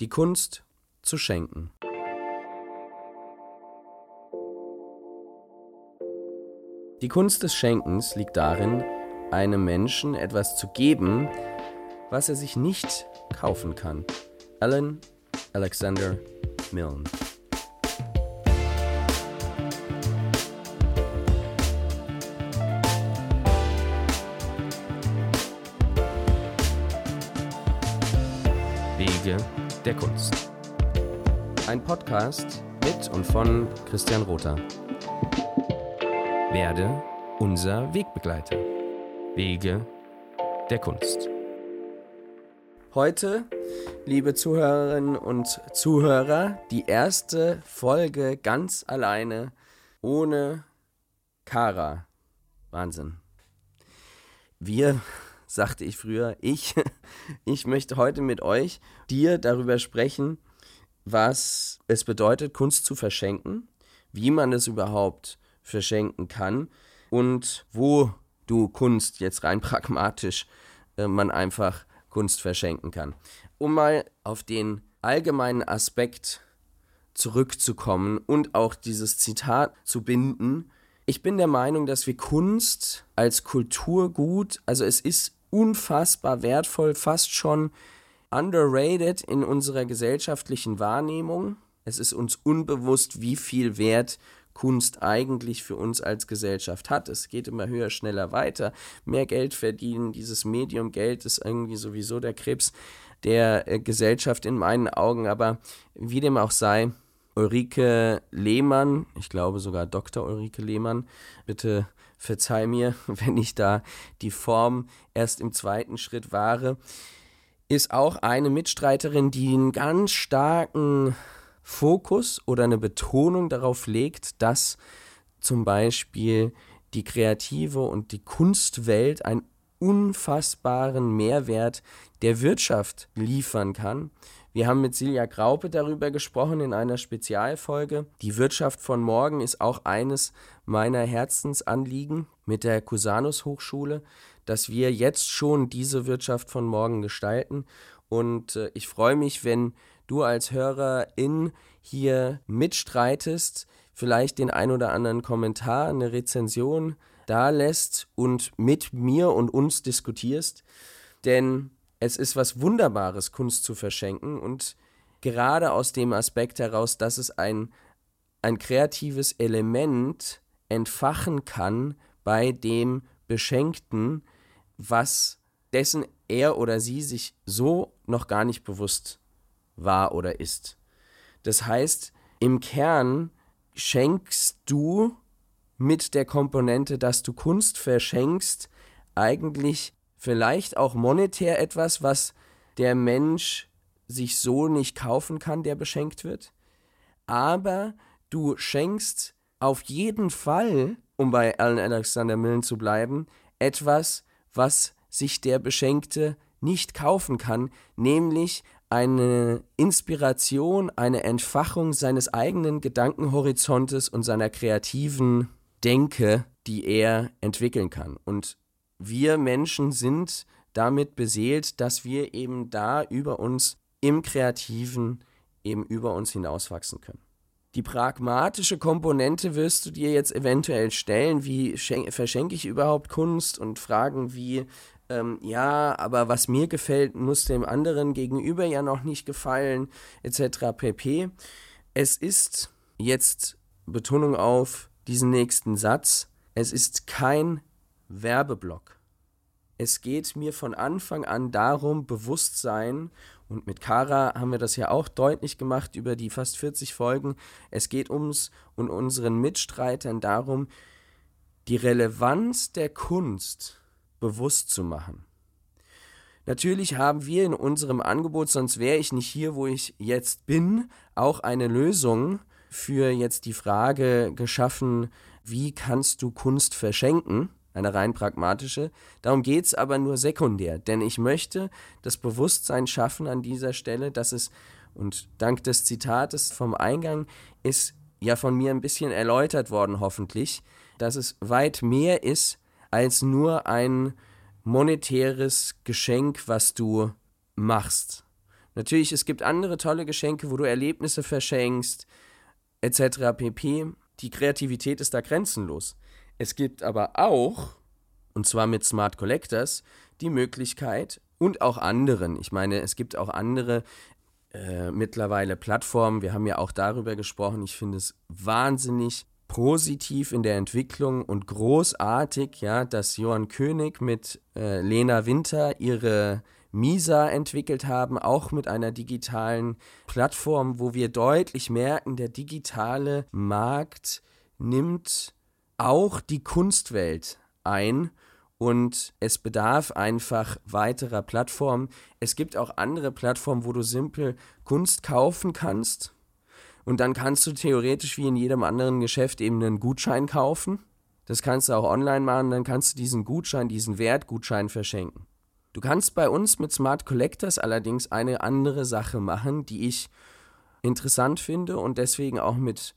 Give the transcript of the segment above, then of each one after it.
Die Kunst zu schenken. Die Kunst des Schenkens liegt darin, einem Menschen etwas zu geben, was er sich nicht kaufen kann. Alan Alexander Milne. Wege der Kunst. Ein Podcast mit und von Christian Rother. Werde unser Wegbegleiter. Wege der Kunst. Heute, liebe Zuhörerinnen und Zuhörer, die erste Folge ganz alleine ohne Kara. Wahnsinn. Wir, sagte ich früher, ich, ich möchte heute mit euch, dir darüber sprechen, was es bedeutet, Kunst zu verschenken, wie man es überhaupt verschenken kann und wo du Kunst jetzt rein pragmatisch äh, man einfach Kunst verschenken kann. Um mal auf den allgemeinen Aspekt zurückzukommen und auch dieses Zitat zu binden. Ich bin der Meinung, dass wir Kunst als Kulturgut, also es ist unfassbar wertvoll, fast schon underrated in unserer gesellschaftlichen Wahrnehmung. Es ist uns unbewusst, wie viel Wert Kunst eigentlich für uns als Gesellschaft hat. Es geht immer höher, schneller weiter, mehr Geld verdienen. Dieses Medium Geld ist irgendwie sowieso der Krebs der äh, Gesellschaft in meinen Augen. Aber wie dem auch sei, Ulrike Lehmann, ich glaube sogar Dr. Ulrike Lehmann, bitte verzeih mir, wenn ich da die Form erst im zweiten Schritt wahre, ist auch eine Mitstreiterin, die einen ganz starken Fokus oder eine Betonung darauf legt, dass zum Beispiel die kreative und die Kunstwelt einen unfassbaren Mehrwert der Wirtschaft liefern kann. Wir haben mit Silja Graupe darüber gesprochen in einer Spezialfolge. Die Wirtschaft von morgen ist auch eines meiner Herzensanliegen mit der Cusanus Hochschule, dass wir jetzt schon diese Wirtschaft von morgen gestalten. Und äh, ich freue mich, wenn du als Hörerin hier mitstreitest, vielleicht den ein oder anderen Kommentar, eine Rezension da lässt und mit mir und uns diskutierst. Denn es ist was Wunderbares, Kunst zu verschenken und gerade aus dem Aspekt heraus, dass es ein, ein kreatives Element entfachen kann bei dem Beschenkten, was dessen er oder sie sich so noch gar nicht bewusst war oder ist. Das heißt, im Kern schenkst du mit der Komponente, dass du Kunst verschenkst, eigentlich vielleicht auch monetär etwas, was der Mensch sich so nicht kaufen kann, der beschenkt wird. Aber du schenkst auf jeden Fall, um bei Alan Alexander Millen zu bleiben, etwas, was sich der Beschenkte nicht kaufen kann, nämlich eine Inspiration, eine Entfachung seines eigenen Gedankenhorizontes und seiner kreativen Denke, die er entwickeln kann. Und wir Menschen sind damit beseelt, dass wir eben da über uns im Kreativen eben über uns hinauswachsen können. Die pragmatische Komponente wirst du dir jetzt eventuell stellen, wie verschenke ich überhaupt Kunst und Fragen wie, ähm, ja, aber was mir gefällt, muss dem anderen gegenüber ja noch nicht gefallen, etc. pp. Es ist jetzt Betonung auf diesen nächsten Satz, es ist kein Werbeblock. Es geht mir von Anfang an darum, Bewusstsein, und mit Kara haben wir das ja auch deutlich gemacht über die fast 40 Folgen, es geht uns und unseren Mitstreitern darum, die Relevanz der Kunst bewusst zu machen. Natürlich haben wir in unserem Angebot, sonst wäre ich nicht hier, wo ich jetzt bin, auch eine Lösung für jetzt die Frage geschaffen, wie kannst du Kunst verschenken? Eine rein pragmatische. Darum geht es aber nur sekundär, denn ich möchte das Bewusstsein schaffen an dieser Stelle, dass es, und dank des Zitates vom Eingang ist ja von mir ein bisschen erläutert worden, hoffentlich, dass es weit mehr ist als nur ein monetäres Geschenk, was du machst. Natürlich, es gibt andere tolle Geschenke, wo du Erlebnisse verschenkst, etc. pp. Die Kreativität ist da grenzenlos. Es gibt aber auch, und zwar mit Smart Collectors, die Möglichkeit und auch anderen, ich meine, es gibt auch andere äh, mittlerweile Plattformen, wir haben ja auch darüber gesprochen, ich finde es wahnsinnig positiv in der Entwicklung und großartig, ja, dass Johann König mit äh, Lena Winter ihre Misa entwickelt haben, auch mit einer digitalen Plattform, wo wir deutlich merken, der digitale Markt nimmt auch die Kunstwelt ein und es bedarf einfach weiterer Plattformen. Es gibt auch andere Plattformen, wo du simpel Kunst kaufen kannst und dann kannst du theoretisch wie in jedem anderen Geschäft eben einen Gutschein kaufen. Das kannst du auch online machen, dann kannst du diesen Gutschein, diesen Wertgutschein verschenken. Du kannst bei uns mit Smart Collectors allerdings eine andere Sache machen, die ich interessant finde und deswegen auch mit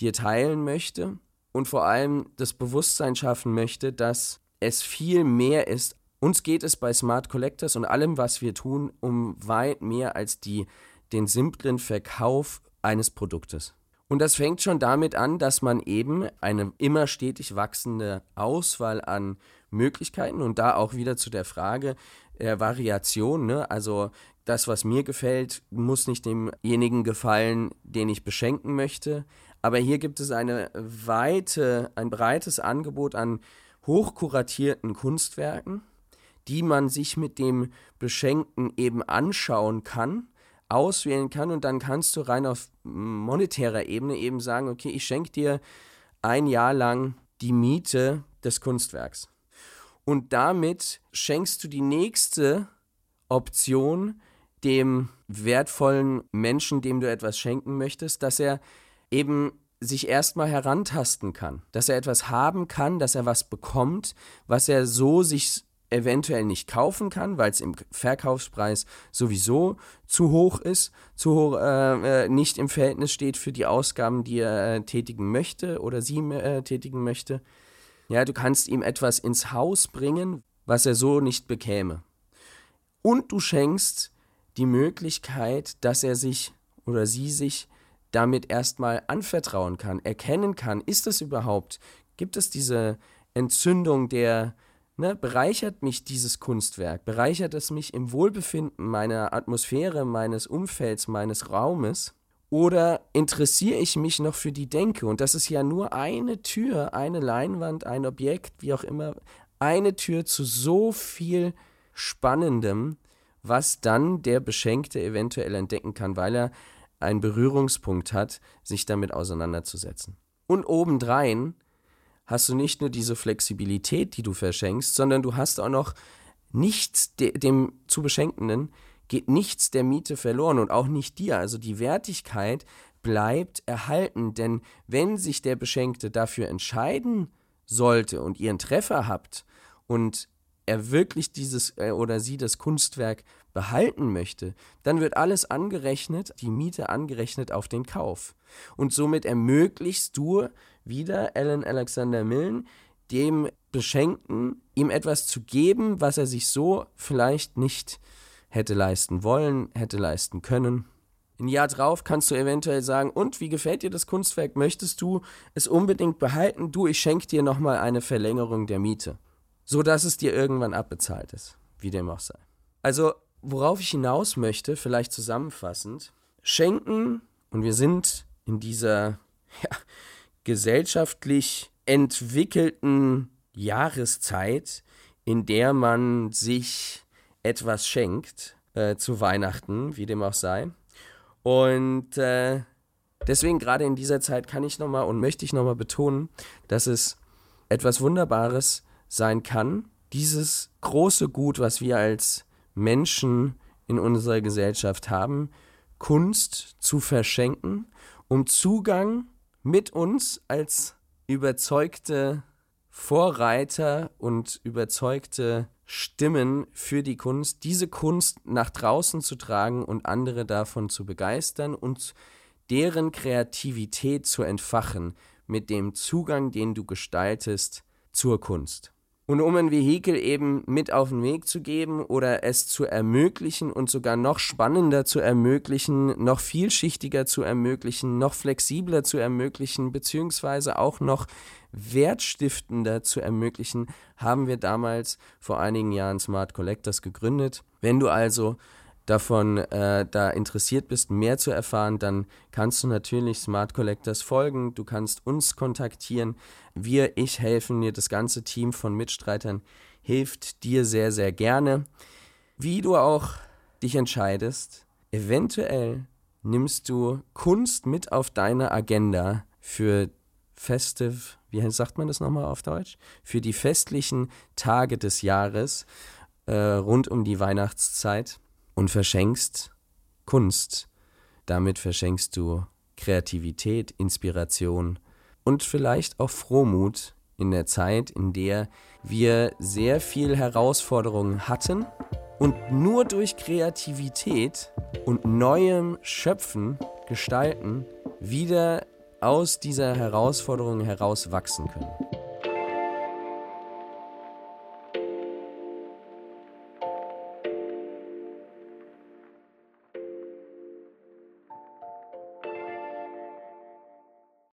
dir teilen möchte und vor allem das Bewusstsein schaffen möchte, dass es viel mehr ist. Uns geht es bei Smart Collectors und allem, was wir tun, um weit mehr als die, den simplen Verkauf eines Produktes. Und das fängt schon damit an, dass man eben eine immer stetig wachsende Auswahl an Möglichkeiten und da auch wieder zu der Frage der Variation, ne? also das, was mir gefällt, muss nicht demjenigen gefallen, den ich beschenken möchte. Aber hier gibt es eine weite, ein breites Angebot an hochkuratierten Kunstwerken, die man sich mit dem Beschenkten eben anschauen kann auswählen kann und dann kannst du rein auf monetärer Ebene eben sagen, okay, ich schenke dir ein Jahr lang die Miete des Kunstwerks. Und damit schenkst du die nächste Option dem wertvollen Menschen, dem du etwas schenken möchtest, dass er eben sich erstmal herantasten kann, dass er etwas haben kann, dass er was bekommt, was er so sich eventuell nicht kaufen kann, weil es im Verkaufspreis sowieso zu hoch ist, zu hoch, äh, äh, nicht im Verhältnis steht für die Ausgaben, die er äh, tätigen möchte oder sie äh, tätigen möchte. Ja, du kannst ihm etwas ins Haus bringen, was er so nicht bekäme. Und du schenkst die Möglichkeit, dass er sich oder sie sich damit erstmal anvertrauen kann, erkennen kann, ist es überhaupt, gibt es diese Entzündung der Ne, bereichert mich dieses Kunstwerk? Bereichert es mich im Wohlbefinden meiner Atmosphäre, meines Umfelds, meines Raumes? Oder interessiere ich mich noch für die Denke? Und das ist ja nur eine Tür, eine Leinwand, ein Objekt, wie auch immer, eine Tür zu so viel Spannendem, was dann der Beschenkte eventuell entdecken kann, weil er einen Berührungspunkt hat, sich damit auseinanderzusetzen. Und obendrein hast du nicht nur diese Flexibilität, die du verschenkst, sondern du hast auch noch nichts de dem zu Beschenkenden, geht nichts der Miete verloren und auch nicht dir. Also die Wertigkeit bleibt erhalten, denn wenn sich der Beschenkte dafür entscheiden sollte und ihr einen Treffer habt und er wirklich dieses äh, oder sie das Kunstwerk behalten möchte, dann wird alles angerechnet, die Miete angerechnet auf den Kauf. Und somit ermöglichst du wieder Alan Alexander Millen, dem Beschenkten, ihm etwas zu geben, was er sich so vielleicht nicht hätte leisten wollen, hätte leisten können. Ein Jahr drauf kannst du eventuell sagen, und wie gefällt dir das Kunstwerk? Möchtest du es unbedingt behalten? Du, ich schenke dir nochmal eine Verlängerung der Miete. So dass es dir irgendwann abbezahlt ist, wie dem auch sei. Also, worauf ich hinaus möchte, vielleicht zusammenfassend, schenken, und wir sind in dieser, ja, gesellschaftlich entwickelten Jahreszeit, in der man sich etwas schenkt äh, zu Weihnachten, wie dem auch sei. Und äh, deswegen gerade in dieser Zeit kann ich nochmal und möchte ich nochmal betonen, dass es etwas Wunderbares sein kann, dieses große Gut, was wir als Menschen in unserer Gesellschaft haben, Kunst zu verschenken, um Zugang mit uns als überzeugte Vorreiter und überzeugte Stimmen für die Kunst, diese Kunst nach draußen zu tragen und andere davon zu begeistern und deren Kreativität zu entfachen mit dem Zugang, den du gestaltest zur Kunst. Und um ein Vehikel eben mit auf den Weg zu geben oder es zu ermöglichen und sogar noch spannender zu ermöglichen, noch vielschichtiger zu ermöglichen, noch flexibler zu ermöglichen, beziehungsweise auch noch wertstiftender zu ermöglichen, haben wir damals vor einigen Jahren Smart Collectors gegründet. Wenn du also davon äh, da interessiert bist, mehr zu erfahren, dann kannst du natürlich Smart Collectors folgen. Du kannst uns kontaktieren. Wir, ich helfen dir. Das ganze Team von Mitstreitern hilft dir sehr, sehr gerne. Wie du auch dich entscheidest, eventuell nimmst du Kunst mit auf deine Agenda für Festive, wie sagt man das nochmal auf Deutsch? Für die festlichen Tage des Jahres äh, rund um die Weihnachtszeit und verschenkst Kunst. Damit verschenkst du Kreativität, Inspiration und vielleicht auch Frohmut in der Zeit, in der wir sehr viel Herausforderungen hatten und nur durch Kreativität und neuem Schöpfen, Gestalten wieder aus dieser Herausforderung heraus wachsen können.